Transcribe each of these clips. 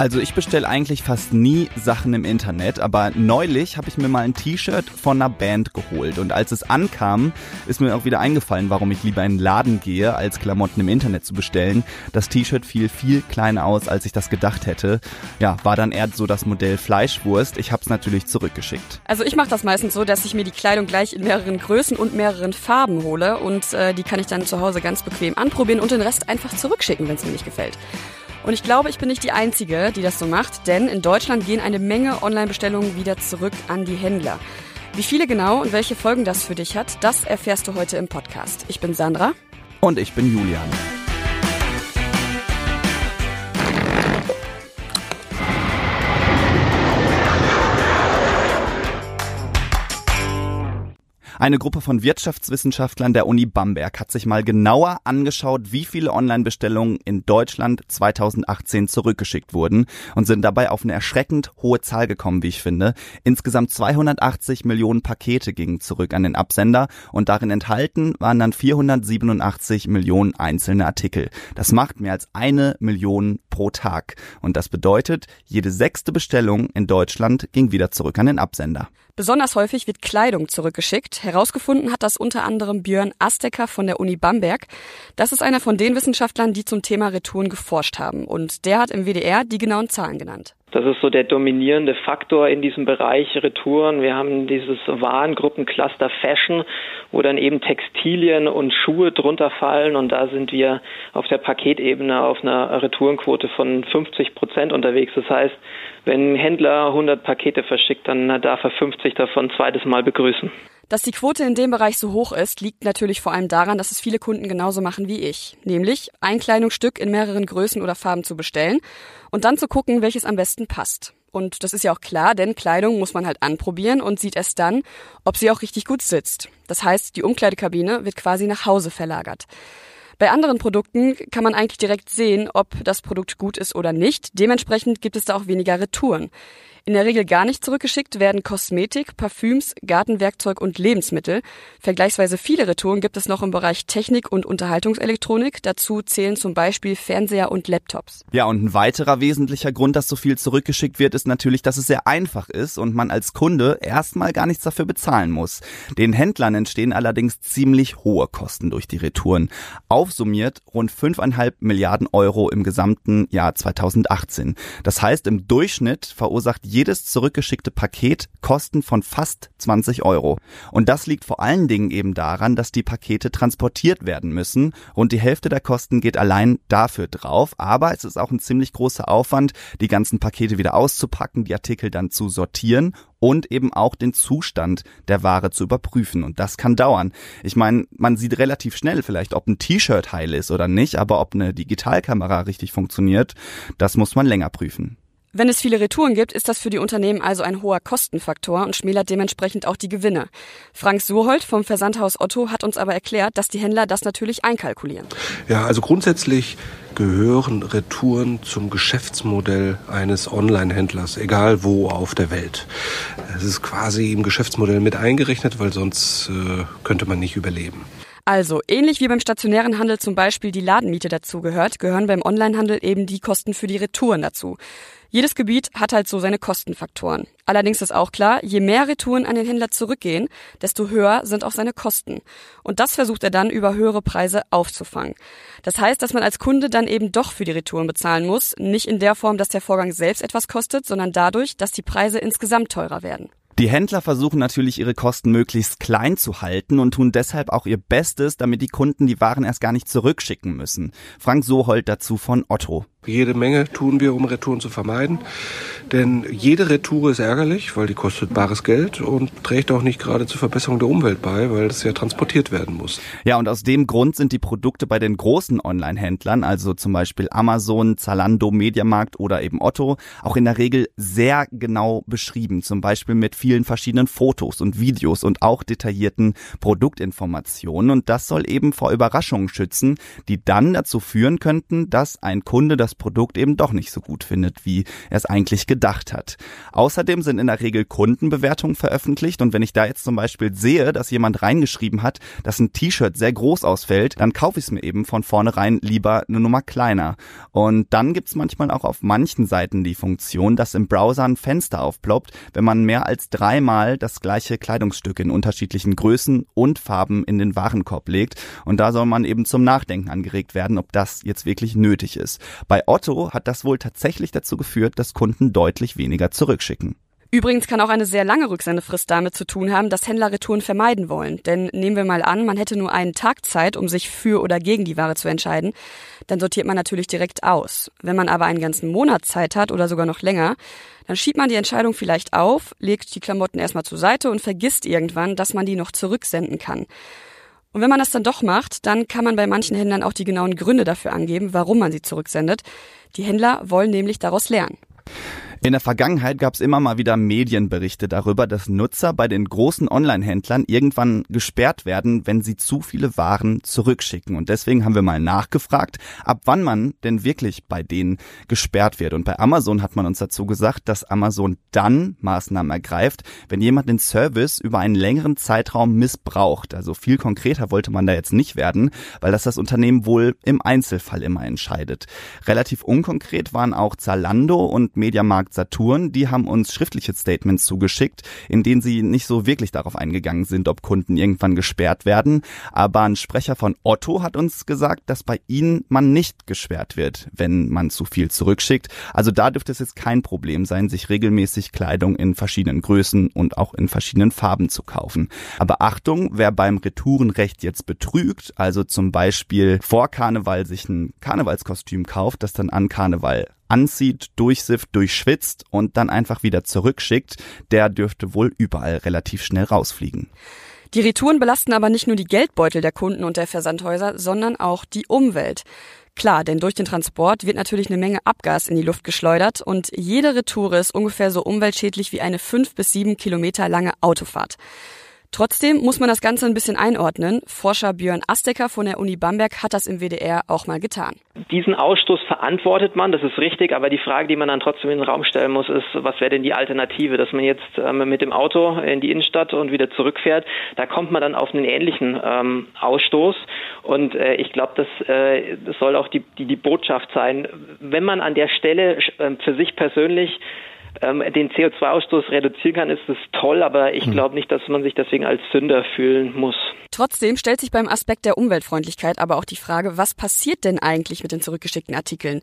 Also ich bestelle eigentlich fast nie Sachen im Internet, aber neulich habe ich mir mal ein T-Shirt von einer Band geholt und als es ankam, ist mir auch wieder eingefallen, warum ich lieber in den Laden gehe, als Klamotten im Internet zu bestellen. Das T-Shirt fiel viel kleiner aus, als ich das gedacht hätte. Ja, war dann eher so das Modell Fleischwurst. Ich habe es natürlich zurückgeschickt. Also ich mache das meistens so, dass ich mir die Kleidung gleich in mehreren Größen und mehreren Farben hole und äh, die kann ich dann zu Hause ganz bequem anprobieren und den Rest einfach zurückschicken, wenn es mir nicht gefällt. Und ich glaube, ich bin nicht die Einzige, die das so macht, denn in Deutschland gehen eine Menge Online-Bestellungen wieder zurück an die Händler. Wie viele genau und welche Folgen das für dich hat, das erfährst du heute im Podcast. Ich bin Sandra. Und ich bin Julian. Eine Gruppe von Wirtschaftswissenschaftlern der Uni Bamberg hat sich mal genauer angeschaut, wie viele Online-Bestellungen in Deutschland 2018 zurückgeschickt wurden und sind dabei auf eine erschreckend hohe Zahl gekommen, wie ich finde. Insgesamt 280 Millionen Pakete gingen zurück an den Absender und darin enthalten waren dann 487 Millionen einzelne Artikel. Das macht mehr als eine Million pro Tag. Und das bedeutet, jede sechste Bestellung in Deutschland ging wieder zurück an den Absender. Besonders häufig wird Kleidung zurückgeschickt. Herausgefunden hat das unter anderem Björn Astecker von der Uni Bamberg. Das ist einer von den Wissenschaftlern, die zum Thema Retouren geforscht haben. Und der hat im WDR die genauen Zahlen genannt. Das ist so der dominierende Faktor in diesem Bereich Retouren. Wir haben dieses Warengruppencluster Fashion, wo dann eben Textilien und Schuhe drunter fallen und da sind wir auf der Paketebene auf einer Retourenquote von 50 Prozent unterwegs. Das heißt, wenn ein Händler 100 Pakete verschickt, dann darf er 50 davon zweites Mal begrüßen. Dass die Quote in dem Bereich so hoch ist, liegt natürlich vor allem daran, dass es viele Kunden genauso machen wie ich. Nämlich ein Kleidungsstück in mehreren Größen oder Farben zu bestellen und dann zu gucken, welches am besten passt. Und das ist ja auch klar, denn Kleidung muss man halt anprobieren und sieht erst dann, ob sie auch richtig gut sitzt. Das heißt, die Umkleidekabine wird quasi nach Hause verlagert. Bei anderen Produkten kann man eigentlich direkt sehen, ob das Produkt gut ist oder nicht. Dementsprechend gibt es da auch weniger Retouren. In der Regel gar nicht zurückgeschickt werden Kosmetik, Parfüms, Gartenwerkzeug und Lebensmittel. Vergleichsweise viele Retouren gibt es noch im Bereich Technik und Unterhaltungselektronik. Dazu zählen zum Beispiel Fernseher und Laptops. Ja, und ein weiterer wesentlicher Grund, dass so viel zurückgeschickt wird, ist natürlich, dass es sehr einfach ist und man als Kunde erstmal gar nichts dafür bezahlen muss. Den Händlern entstehen allerdings ziemlich hohe Kosten durch die Retouren. Aufsummiert rund 5,5 Milliarden Euro im gesamten Jahr 2018. Das heißt, im Durchschnitt verursacht jedes zurückgeschickte Paket Kosten von fast 20 Euro. Und das liegt vor allen Dingen eben daran, dass die Pakete transportiert werden müssen. Rund die Hälfte der Kosten geht allein dafür drauf. Aber es ist auch ein ziemlich großer Aufwand, die ganzen Pakete wieder auszupacken, die Artikel dann zu sortieren und eben auch den Zustand der Ware zu überprüfen. Und das kann dauern. Ich meine, man sieht relativ schnell vielleicht, ob ein T-Shirt heil ist oder nicht, aber ob eine Digitalkamera richtig funktioniert, das muss man länger prüfen. Wenn es viele Retouren gibt, ist das für die Unternehmen also ein hoher Kostenfaktor und schmälert dementsprechend auch die Gewinne. Frank Surhold vom Versandhaus Otto hat uns aber erklärt, dass die Händler das natürlich einkalkulieren. Ja, also grundsätzlich gehören Retouren zum Geschäftsmodell eines Online-Händlers, egal wo auf der Welt. Es ist quasi im Geschäftsmodell mit eingerechnet, weil sonst äh, könnte man nicht überleben. Also, ähnlich wie beim stationären Handel zum Beispiel die Ladenmiete dazugehört, gehören beim Onlinehandel eben die Kosten für die Retouren dazu. Jedes Gebiet hat halt so seine Kostenfaktoren. Allerdings ist auch klar, je mehr Retouren an den Händler zurückgehen, desto höher sind auch seine Kosten. Und das versucht er dann über höhere Preise aufzufangen. Das heißt, dass man als Kunde dann eben doch für die Retouren bezahlen muss, nicht in der Form, dass der Vorgang selbst etwas kostet, sondern dadurch, dass die Preise insgesamt teurer werden. Die Händler versuchen natürlich ihre Kosten möglichst klein zu halten und tun deshalb auch ihr Bestes, damit die Kunden die Waren erst gar nicht zurückschicken müssen. Frank Sohold dazu von Otto. Jede Menge tun wir, um Retouren zu vermeiden. Denn jede Retour ist ärgerlich, weil die kostet bares Geld und trägt auch nicht gerade zur Verbesserung der Umwelt bei, weil es ja transportiert werden muss. Ja, und aus dem Grund sind die Produkte bei den großen Online-Händlern, also zum Beispiel Amazon, Zalando, Mediamarkt oder eben Otto, auch in der Regel sehr genau beschrieben. Zum Beispiel mit vielen verschiedenen Fotos und Videos und auch detaillierten Produktinformationen. Und das soll eben vor Überraschungen schützen, die dann dazu führen könnten, dass ein Kunde das das Produkt eben doch nicht so gut findet, wie er es eigentlich gedacht hat. Außerdem sind in der Regel Kundenbewertungen veröffentlicht und wenn ich da jetzt zum Beispiel sehe, dass jemand reingeschrieben hat, dass ein T-Shirt sehr groß ausfällt, dann kaufe ich es mir eben von vornherein lieber eine Nummer kleiner. Und dann gibt's manchmal auch auf manchen Seiten die Funktion, dass im Browser ein Fenster aufploppt, wenn man mehr als dreimal das gleiche Kleidungsstück in unterschiedlichen Größen und Farben in den Warenkorb legt. Und da soll man eben zum Nachdenken angeregt werden, ob das jetzt wirklich nötig ist. Bei Otto hat das wohl tatsächlich dazu geführt, dass Kunden deutlich weniger zurückschicken. Übrigens kann auch eine sehr lange Rücksendefrist damit zu tun haben, dass Händler Retouren vermeiden wollen. Denn nehmen wir mal an, man hätte nur einen Tag Zeit, um sich für oder gegen die Ware zu entscheiden, dann sortiert man natürlich direkt aus. Wenn man aber einen ganzen Monat Zeit hat oder sogar noch länger, dann schiebt man die Entscheidung vielleicht auf, legt die Klamotten erstmal zur Seite und vergisst irgendwann, dass man die noch zurücksenden kann. Und wenn man das dann doch macht, dann kann man bei manchen Händlern auch die genauen Gründe dafür angeben, warum man sie zurücksendet. Die Händler wollen nämlich daraus lernen. In der Vergangenheit gab es immer mal wieder Medienberichte darüber, dass Nutzer bei den großen Online-Händlern irgendwann gesperrt werden, wenn sie zu viele Waren zurückschicken. Und deswegen haben wir mal nachgefragt, ab wann man denn wirklich bei denen gesperrt wird. Und bei Amazon hat man uns dazu gesagt, dass Amazon dann Maßnahmen ergreift, wenn jemand den Service über einen längeren Zeitraum missbraucht. Also viel konkreter wollte man da jetzt nicht werden, weil das das Unternehmen wohl im Einzelfall immer entscheidet. Relativ unkonkret waren auch Zalando und Mediamarkt Markt Saturn, die haben uns schriftliche Statements zugeschickt, in denen sie nicht so wirklich darauf eingegangen sind, ob Kunden irgendwann gesperrt werden. Aber ein Sprecher von Otto hat uns gesagt, dass bei ihnen man nicht gesperrt wird, wenn man zu viel zurückschickt. Also da dürfte es jetzt kein Problem sein, sich regelmäßig Kleidung in verschiedenen Größen und auch in verschiedenen Farben zu kaufen. Aber Achtung, wer beim Retourenrecht jetzt betrügt, also zum Beispiel vor Karneval sich ein Karnevalskostüm kauft, das dann an Karneval anzieht, durchsifft, durchschwitzt und dann einfach wieder zurückschickt, der dürfte wohl überall relativ schnell rausfliegen. Die Retouren belasten aber nicht nur die Geldbeutel der Kunden und der Versandhäuser, sondern auch die Umwelt. Klar, denn durch den Transport wird natürlich eine Menge Abgas in die Luft geschleudert und jede Retour ist ungefähr so umweltschädlich wie eine fünf bis sieben Kilometer lange Autofahrt. Trotzdem muss man das Ganze ein bisschen einordnen. Forscher Björn Astecker von der Uni Bamberg hat das im WDR auch mal getan. Diesen Ausstoß verantwortet man, das ist richtig, aber die Frage, die man dann trotzdem in den Raum stellen muss, ist, was wäre denn die Alternative, dass man jetzt ähm, mit dem Auto in die Innenstadt und wieder zurückfährt, da kommt man dann auf einen ähnlichen ähm, Ausstoß und äh, ich glaube, das, äh, das soll auch die, die, die Botschaft sein, wenn man an der Stelle äh, für sich persönlich ähm, den CO2-Ausstoß reduzieren kann, ist es toll, aber ich hm. glaube nicht, dass man sich deswegen als Sünder fühlen muss. Trotzdem stellt sich beim Aspekt der Umweltfreundlichkeit aber auch die Frage, was passiert denn eigentlich mit den zurückgeschickten Artikeln?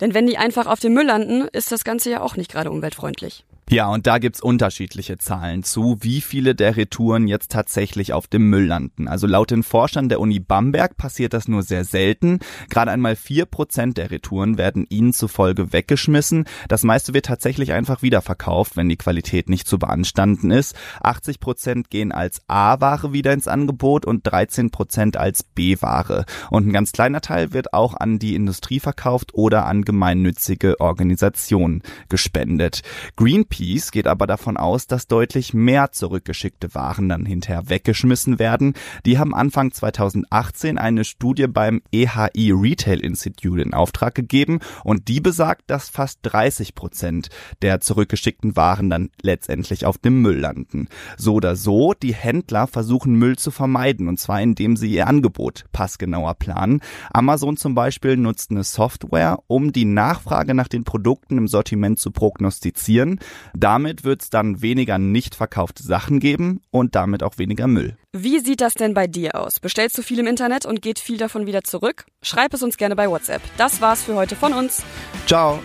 Denn wenn die einfach auf dem Müll landen, ist das Ganze ja auch nicht gerade umweltfreundlich. Ja, und da gibt's unterschiedliche Zahlen zu, wie viele der Retouren jetzt tatsächlich auf dem Müll landen. Also laut den Forschern der Uni Bamberg passiert das nur sehr selten. Gerade einmal vier Prozent der Retouren werden ihnen zufolge weggeschmissen. Das meiste wird tatsächlich einfach wiederverkauft, wenn die Qualität nicht zu beanstanden ist. 80 Prozent gehen als A-Ware wieder ins Angebot und 13 Prozent als B-Ware. Und ein ganz kleiner Teil wird auch an die Industrie verkauft oder an gemeinnützige Organisationen gespendet. Greenpeace Greenpeace geht aber davon aus, dass deutlich mehr zurückgeschickte Waren dann hinterher weggeschmissen werden. Die haben Anfang 2018 eine Studie beim EHI Retail Institute in Auftrag gegeben und die besagt, dass fast 30 Prozent der zurückgeschickten Waren dann letztendlich auf dem Müll landen. So oder so, die Händler versuchen Müll zu vermeiden und zwar indem sie ihr Angebot passgenauer planen. Amazon zum Beispiel nutzt eine Software, um die Nachfrage nach den Produkten im Sortiment zu prognostizieren. Damit wird es dann weniger nicht verkaufte Sachen geben und damit auch weniger Müll. Wie sieht das denn bei dir aus? Bestellst du viel im Internet und geht viel davon wieder zurück? Schreib es uns gerne bei WhatsApp. Das war's für heute von uns. Ciao.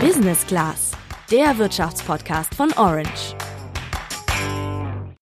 Business Class, der Wirtschaftspodcast von Orange.